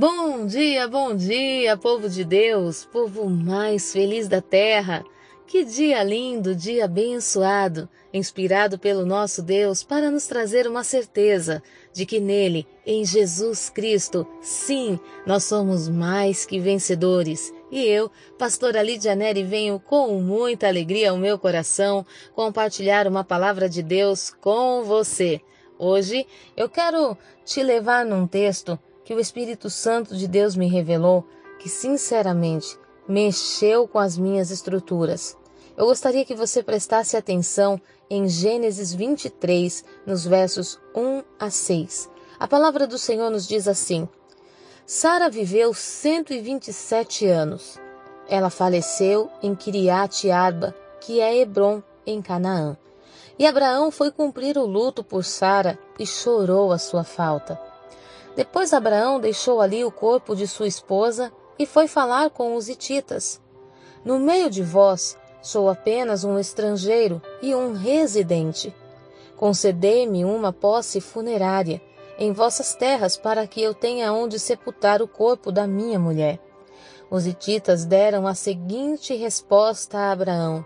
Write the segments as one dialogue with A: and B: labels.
A: Bom dia, bom dia, povo de Deus, povo mais feliz da terra. Que dia lindo, dia abençoado, inspirado pelo nosso Deus para nos trazer uma certeza de que nele, em Jesus Cristo, sim, nós somos mais que vencedores. E eu, pastora Lídia Neri, venho com muita alegria ao meu coração compartilhar uma palavra de Deus com você. Hoje eu quero te levar num texto que o Espírito Santo de Deus me revelou, que sinceramente mexeu com as minhas estruturas. Eu gostaria que você prestasse atenção em Gênesis 23, nos versos 1 a 6. A palavra do Senhor nos diz assim: Sara viveu 127 anos. Ela faleceu em Kiriat Arba, que é Hebron, em Canaã. E Abraão foi cumprir o luto por Sara e chorou a sua falta. Depois Abraão deixou ali o corpo de sua esposa e foi falar com os hititas. No meio de vós sou apenas um estrangeiro e um residente. Concedei-me uma posse funerária em vossas terras para que eu tenha onde sepultar o corpo da minha mulher. Os hititas deram a seguinte resposta a Abraão: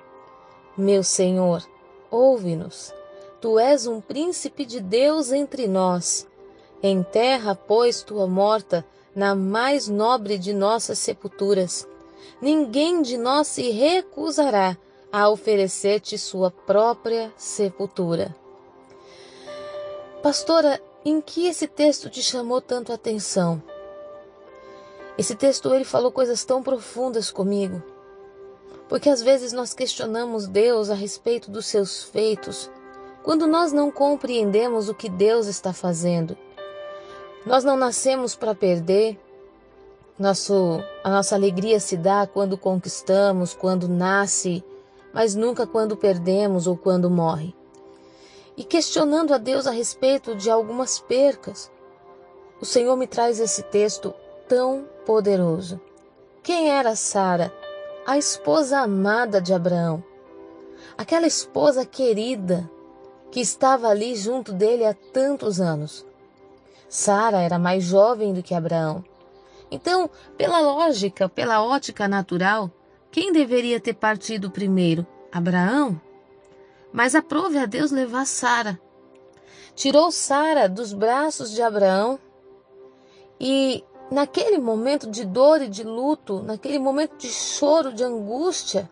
A: Meu senhor, ouve-nos. Tu és um príncipe de Deus entre nós. Enterra, pois, tua morta na mais nobre de nossas sepulturas. Ninguém de nós se recusará a oferecer-te sua própria sepultura. Pastora, em que esse texto te chamou tanto a atenção? Esse texto ele falou coisas tão profundas comigo. Porque às vezes nós questionamos Deus a respeito dos seus feitos, quando nós não compreendemos o que Deus está fazendo. Nós não nascemos para perder. Nosso, a nossa alegria se dá quando conquistamos, quando nasce, mas nunca quando perdemos ou quando morre. E questionando a Deus a respeito de algumas percas, o Senhor me traz esse texto tão poderoso. Quem era Sara? A esposa amada de Abraão. Aquela esposa querida que estava ali junto dele há tantos anos. Sara era mais jovem do que Abraão. Então, pela lógica, pela ótica natural, quem deveria ter partido primeiro? Abraão? Mas aprove a Deus levar Sara. Tirou Sara dos braços de Abraão e naquele momento de dor e de luto, naquele momento de choro, de angústia,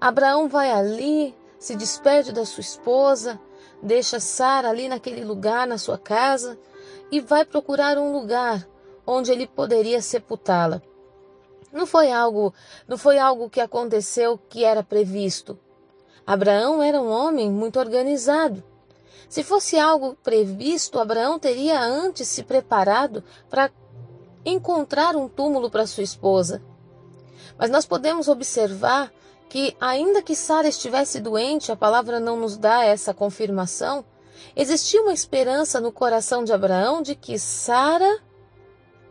A: Abraão vai ali, se despede da sua esposa, deixa Sara ali naquele lugar, na sua casa, e vai procurar um lugar onde ele poderia sepultá-la. Não foi algo, não foi algo que aconteceu que era previsto. Abraão era um homem muito organizado. Se fosse algo previsto, Abraão teria antes se preparado para encontrar um túmulo para sua esposa. Mas nós podemos observar que, ainda que Sara estivesse doente, a palavra não nos dá essa confirmação, Existia uma esperança no coração de Abraão de que Sara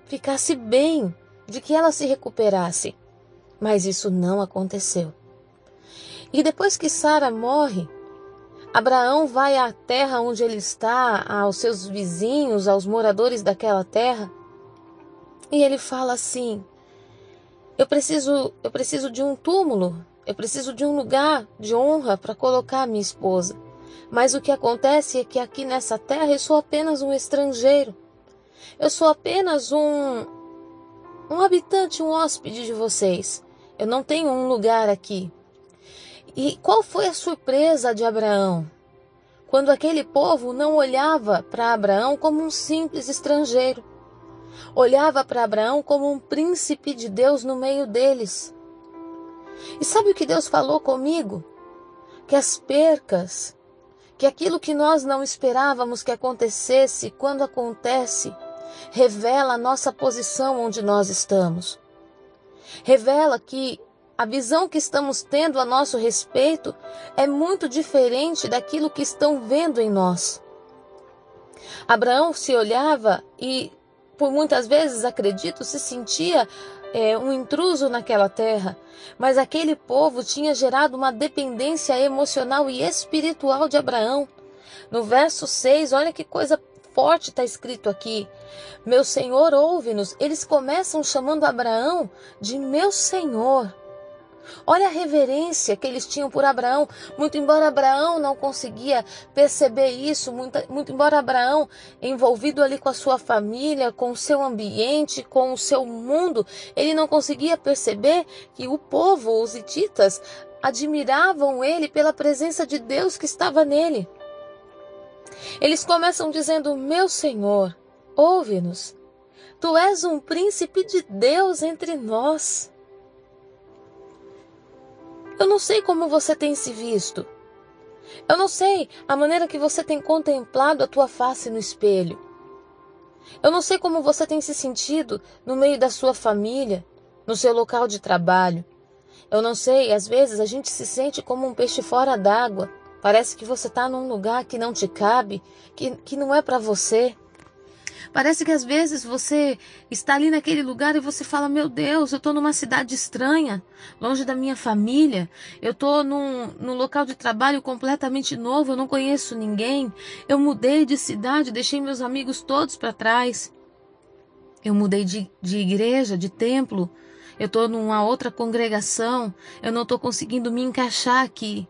A: ficasse bem, de que ela se recuperasse. Mas isso não aconteceu. E depois que Sara morre, Abraão vai à terra onde ele está, aos seus vizinhos, aos moradores daquela terra, e ele fala assim: Eu preciso, eu preciso de um túmulo, eu preciso de um lugar de honra para colocar minha esposa. Mas o que acontece é que aqui nessa terra eu sou apenas um estrangeiro. Eu sou apenas um um habitante, um hóspede de vocês. Eu não tenho um lugar aqui. E qual foi a surpresa de Abraão? Quando aquele povo não olhava para Abraão como um simples estrangeiro, olhava para Abraão como um príncipe de Deus no meio deles. E sabe o que Deus falou comigo? Que as percas que aquilo que nós não esperávamos que acontecesse, quando acontece, revela a nossa posição onde nós estamos. Revela que a visão que estamos tendo a nosso respeito é muito diferente daquilo que estão vendo em nós. Abraão se olhava e, por muitas vezes, acredito, se sentia é, um intruso naquela terra, mas aquele povo tinha gerado uma dependência emocional e espiritual de Abraão. No verso 6, olha que coisa forte está escrito aqui. Meu Senhor, ouve-nos. Eles começam chamando Abraão de meu Senhor. Olha a reverência que eles tinham por Abraão, muito embora Abraão não conseguia perceber isso, muito, muito, embora Abraão, envolvido ali com a sua família, com o seu ambiente, com o seu mundo, ele não conseguia perceber que o povo, os hititas, admiravam ele pela presença de Deus que estava nele. Eles começam dizendo: Meu Senhor, ouve-nos. Tu és um príncipe de Deus entre nós. Eu não sei como você tem se visto. Eu não sei a maneira que você tem contemplado a tua face no espelho. Eu não sei como você tem se sentido no meio da sua família, no seu local de trabalho. Eu não sei, às vezes a gente se sente como um peixe fora d'água. Parece que você está num lugar que não te cabe, que, que não é para você. Parece que às vezes você está ali naquele lugar e você fala: Meu Deus, eu estou numa cidade estranha, longe da minha família. Eu estou num, num local de trabalho completamente novo, eu não conheço ninguém. Eu mudei de cidade, deixei meus amigos todos para trás. Eu mudei de, de igreja, de templo. Eu estou numa outra congregação. Eu não estou conseguindo me encaixar aqui.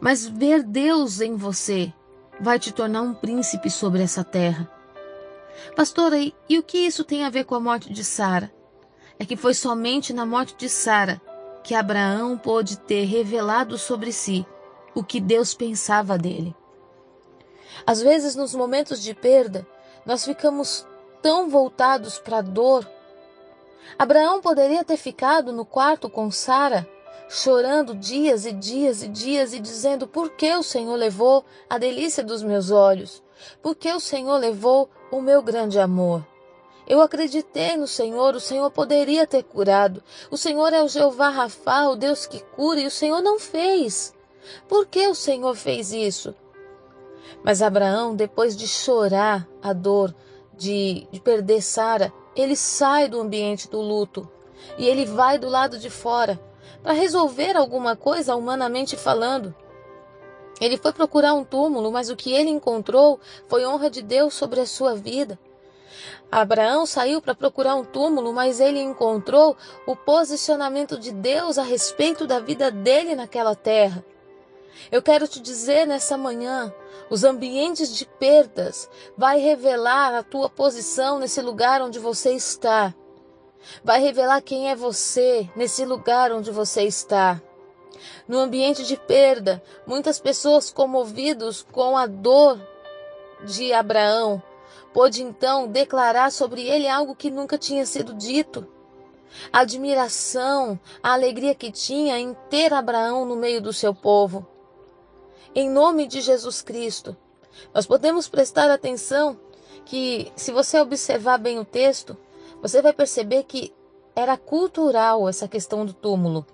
A: Mas ver Deus em você vai te tornar um príncipe sobre essa terra. Pastora, e o que isso tem a ver com a morte de Sara? É que foi somente na morte de Sara que Abraão pôde ter revelado sobre si o que Deus pensava dele. Às vezes, nos momentos de perda, nós ficamos tão voltados para a dor. Abraão poderia ter ficado no quarto com Sara, chorando dias e dias e dias e dizendo: Por que o Senhor levou a delícia dos meus olhos? Por que o Senhor levou o meu grande amor. Eu acreditei no Senhor, o Senhor poderia ter curado. O Senhor é o Jeová Rafa, o Deus que cura, e o Senhor não fez. Por que o Senhor fez isso? Mas Abraão, depois de chorar a dor de, de perder Sara, ele sai do ambiente do luto e ele vai do lado de fora para resolver alguma coisa humanamente falando. Ele foi procurar um túmulo, mas o que ele encontrou foi honra de Deus sobre a sua vida. Abraão saiu para procurar um túmulo, mas ele encontrou o posicionamento de Deus a respeito da vida dele naquela terra. Eu quero te dizer nessa manhã, os ambientes de perdas vai revelar a tua posição nesse lugar onde você está. Vai revelar quem é você nesse lugar onde você está. No ambiente de perda, muitas pessoas comovidos com a dor de Abraão, pôde então declarar sobre ele algo que nunca tinha sido dito. A admiração, a alegria que tinha em ter Abraão no meio do seu povo. Em nome de Jesus Cristo, nós podemos prestar atenção que, se você observar bem o texto, você vai perceber que era cultural essa questão do túmulo.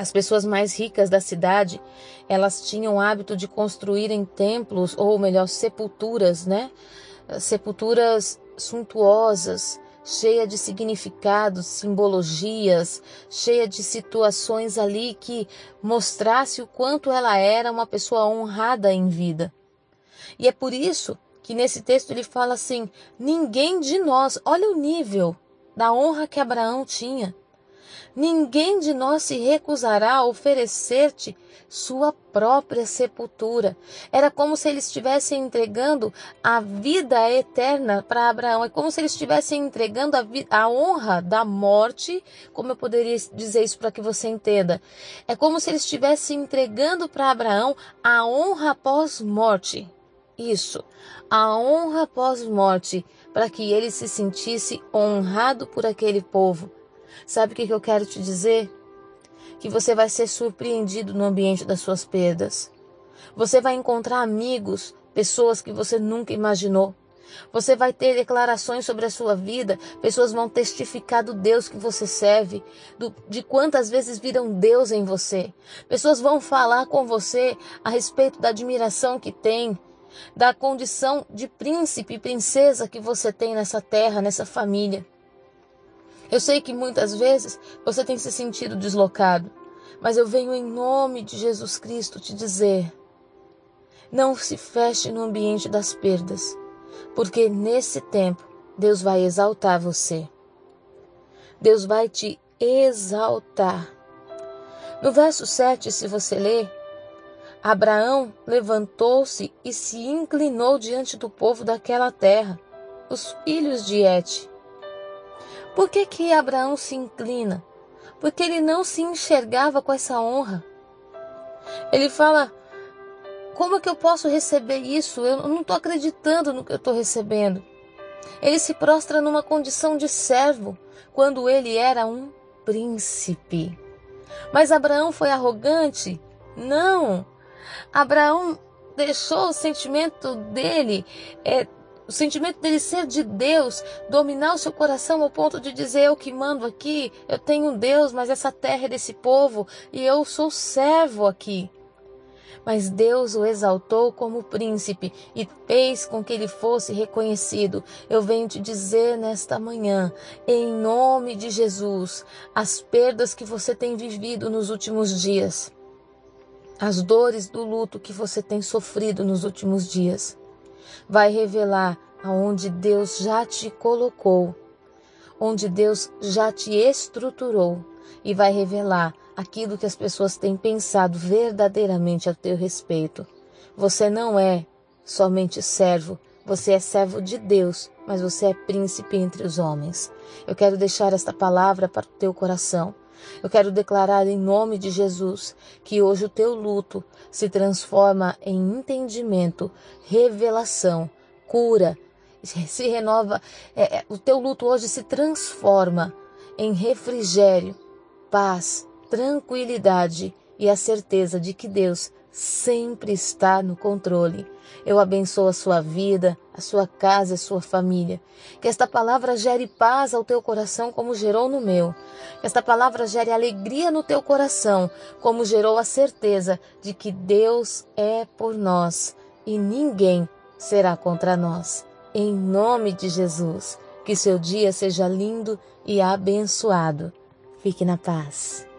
A: As pessoas mais ricas da cidade, elas tinham o hábito de construírem templos, ou melhor, sepulturas, né? Sepulturas suntuosas, cheia de significados, simbologias, cheia de situações ali que mostrasse o quanto ela era uma pessoa honrada em vida. E é por isso que nesse texto ele fala assim: ninguém de nós, olha o nível da honra que Abraão tinha. Ninguém de nós se recusará a oferecer-te sua própria sepultura. Era como se eles estivessem entregando a vida eterna para Abraão. É como se eles estivessem entregando a, a, honra da morte. Como eu poderia dizer isso para que você entenda? É como se eles estivessem entregando para Abraão a honra pós-morte. Isso, a honra pós-morte, para que ele se sentisse honrado por aquele povo Sabe o que eu quero te dizer? Que você vai ser surpreendido no ambiente das suas perdas. Você vai encontrar amigos, pessoas que você nunca imaginou. Você vai ter declarações sobre a sua vida, pessoas vão testificar do Deus que você serve, do, de quantas vezes viram Deus em você. Pessoas vão falar com você a respeito da admiração que tem, da condição de príncipe e princesa que você tem nessa terra, nessa família. Eu sei que muitas vezes você tem se sentido deslocado, mas eu venho em nome de Jesus Cristo te dizer: Não se feche no ambiente das perdas, porque nesse tempo Deus vai exaltar você. Deus vai te exaltar. No verso 7, se você ler, Abraão levantou-se e se inclinou diante do povo daquela terra, os filhos de Et. Por que que Abraão se inclina? Porque ele não se enxergava com essa honra. Ele fala: Como é que eu posso receber isso? Eu não estou acreditando no que eu estou recebendo. Ele se prostra numa condição de servo, quando ele era um príncipe. Mas Abraão foi arrogante? Não. Abraão deixou o sentimento dele, é, o sentimento dele ser de Deus, dominar o seu coração ao ponto de dizer: Eu que mando aqui, eu tenho um Deus, mas essa terra é desse povo e eu sou servo aqui mas Deus o exaltou como príncipe e fez com que ele fosse reconhecido. Eu venho te dizer nesta manhã, em nome de Jesus, as perdas que você tem vivido nos últimos dias, as dores do luto que você tem sofrido nos últimos dias, vai revelar aonde Deus já te colocou, onde Deus já te estruturou e vai revelar aquilo que as pessoas têm pensado verdadeiramente a teu respeito. Você não é somente servo, você é servo de Deus, mas você é príncipe entre os homens. Eu quero deixar esta palavra para o teu coração. Eu quero declarar em nome de Jesus que hoje o teu luto se transforma em entendimento, revelação, cura, se renova. É, é, o teu luto hoje se transforma em refrigério, paz, tranquilidade e a certeza de que Deus sempre está no controle. Eu abençoo a sua vida, a sua casa a sua família. Que esta palavra gere paz ao teu coração, como gerou no meu. Que esta palavra gere alegria no teu coração, como gerou a certeza de que Deus é por nós e ninguém será contra nós. Em nome de Jesus, que seu dia seja lindo e abençoado. Fique na paz.